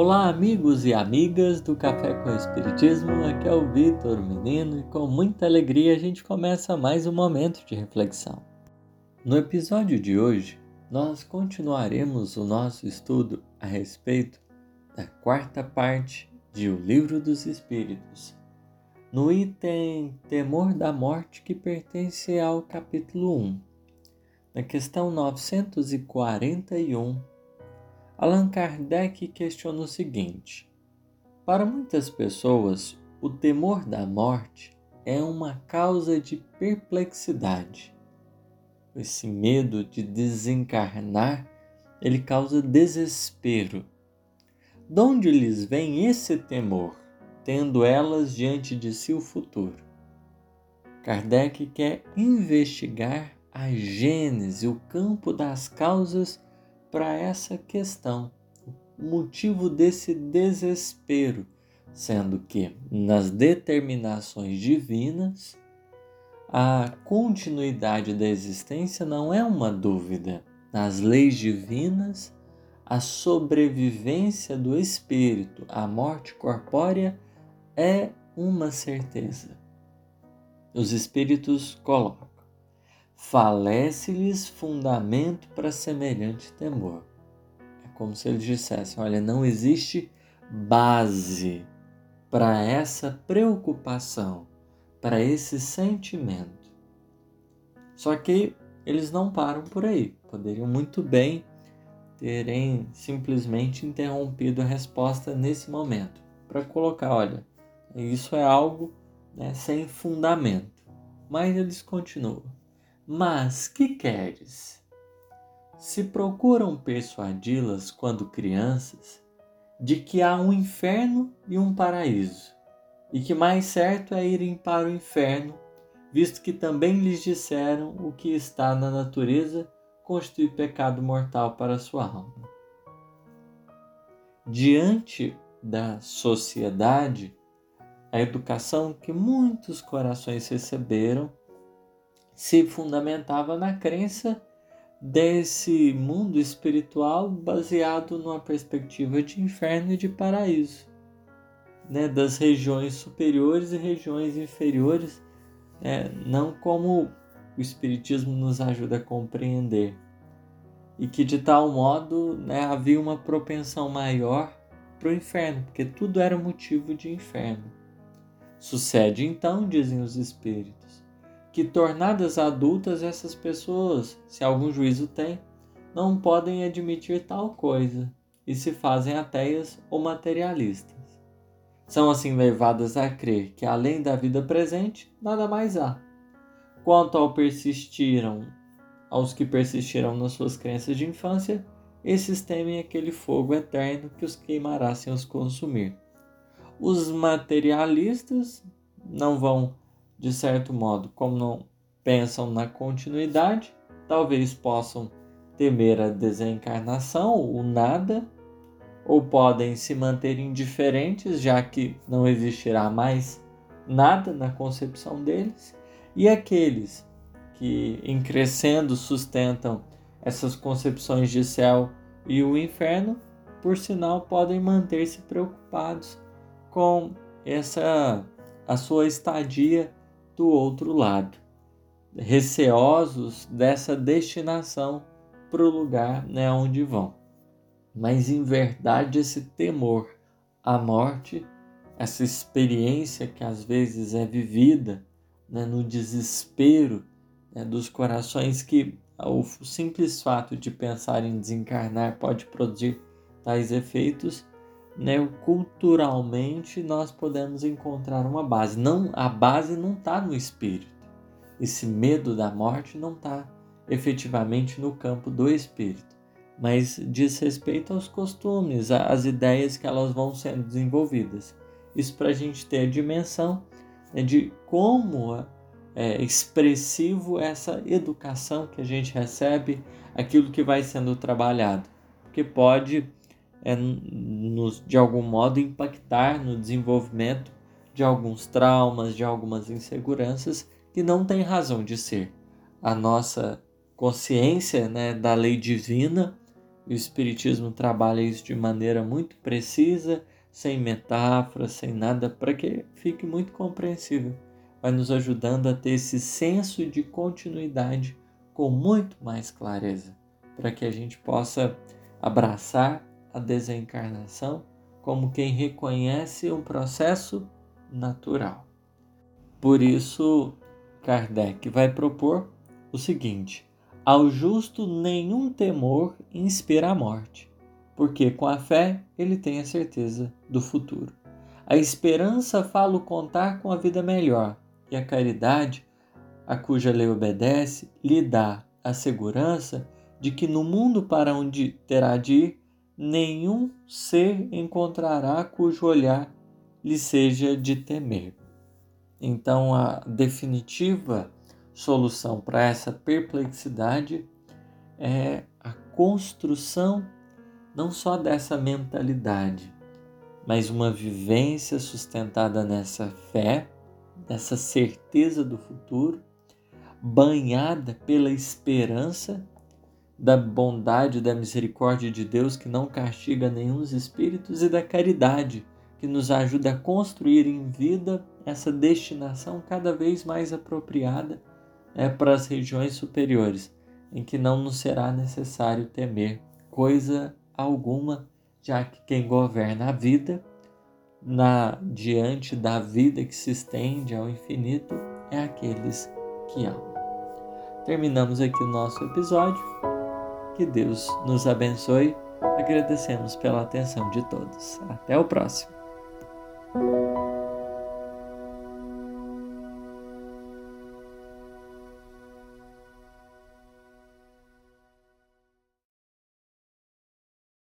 Olá, amigos e amigas do Café com Espiritismo. Aqui é o Vitor Menino e com muita alegria a gente começa mais um momento de reflexão. No episódio de hoje, nós continuaremos o nosso estudo a respeito da quarta parte de O Livro dos Espíritos, no item Temor da Morte, que pertence ao capítulo 1. Na questão 941, Allan Kardec questiona o seguinte: Para muitas pessoas, o temor da morte é uma causa de perplexidade. Esse medo de desencarnar, ele causa desespero. De onde lhes vem esse temor, tendo elas diante de si o futuro? Kardec quer investigar a gênese, o campo das causas para essa questão, o motivo desse desespero, sendo que nas determinações divinas a continuidade da existência não é uma dúvida. Nas leis divinas, a sobrevivência do espírito, a morte corpórea, é uma certeza. Os espíritos colocam falece-lhes fundamento para semelhante temor. É como se eles dissessem: olha, não existe base para essa preocupação, para esse sentimento. Só que eles não param por aí. Poderiam muito bem terem simplesmente interrompido a resposta nesse momento para colocar, olha, isso é algo né, sem fundamento. Mas eles continuam. Mas que queres? Se procuram persuadi-las quando crianças de que há um inferno e um paraíso, e que mais certo é irem para o inferno, visto que também lhes disseram o que está na natureza constitui pecado mortal para sua alma. Diante da sociedade, a educação que muitos corações receberam se fundamentava na crença desse mundo espiritual baseado numa perspectiva de inferno e de paraíso, né, das regiões superiores e regiões inferiores, né, não como o Espiritismo nos ajuda a compreender, e que de tal modo né, havia uma propensão maior para o inferno, porque tudo era motivo de inferno. Sucede então, dizem os Espíritos que, tornadas adultas, essas pessoas, se algum juízo têm, não podem admitir tal coisa e se fazem ateias ou materialistas. São assim levadas a crer que, além da vida presente, nada mais há. Quanto ao persistiram, aos que persistiram nas suas crenças de infância, esses temem aquele fogo eterno que os queimará sem os consumir. Os materialistas não vão de certo modo, como não pensam na continuidade, talvez possam temer a desencarnação, o nada, ou podem se manter indiferentes, já que não existirá mais nada na concepção deles, e aqueles que, em crescendo, sustentam essas concepções de céu e o inferno, por sinal, podem manter-se preocupados com essa a sua estadia do outro lado, receosos dessa destinação para o lugar né, onde vão. Mas em verdade, esse temor à morte, essa experiência que às vezes é vivida né, no desespero né, dos corações, que o simples fato de pensar em desencarnar pode produzir tais efeitos, né, culturalmente nós podemos encontrar uma base. Não, a base não está no espírito. Esse medo da morte não está efetivamente no campo do espírito, mas diz respeito aos costumes, às ideias que elas vão sendo desenvolvidas. Isso para a gente ter a dimensão né, de como é expressivo essa educação que a gente recebe, aquilo que vai sendo trabalhado, porque pode é, nos, de algum modo impactar no desenvolvimento de alguns traumas, de algumas inseguranças que não têm razão de ser. A nossa consciência né, da lei divina E o Espiritismo trabalha isso de maneira muito precisa, sem metáforas, sem nada, para que fique muito compreensível. Vai nos ajudando a ter esse senso de continuidade com muito mais clareza, para que a gente possa abraçar a desencarnação como quem reconhece um processo natural. Por isso, Kardec vai propor o seguinte: ao justo nenhum temor inspira a morte, porque com a fé ele tem a certeza do futuro. A esperança fala o contar com a vida melhor, e a caridade, a cuja lei obedece, lhe dá a segurança de que no mundo para onde terá de ir, nenhum ser encontrará cujo olhar lhe seja de temer. Então, a definitiva solução para essa perplexidade é a construção não só dessa mentalidade, mas uma vivência sustentada nessa fé, nessa certeza do futuro, banhada pela esperança da bondade, da misericórdia de Deus que não castiga nenhum dos espíritos e da caridade que nos ajuda a construir em vida essa destinação cada vez mais apropriada é para as regiões superiores, em que não nos será necessário temer coisa alguma, já que quem governa a vida, na diante da vida que se estende ao infinito, é aqueles que amam. Terminamos aqui o nosso episódio. Que Deus nos abençoe. Agradecemos pela atenção de todos. Até o próximo.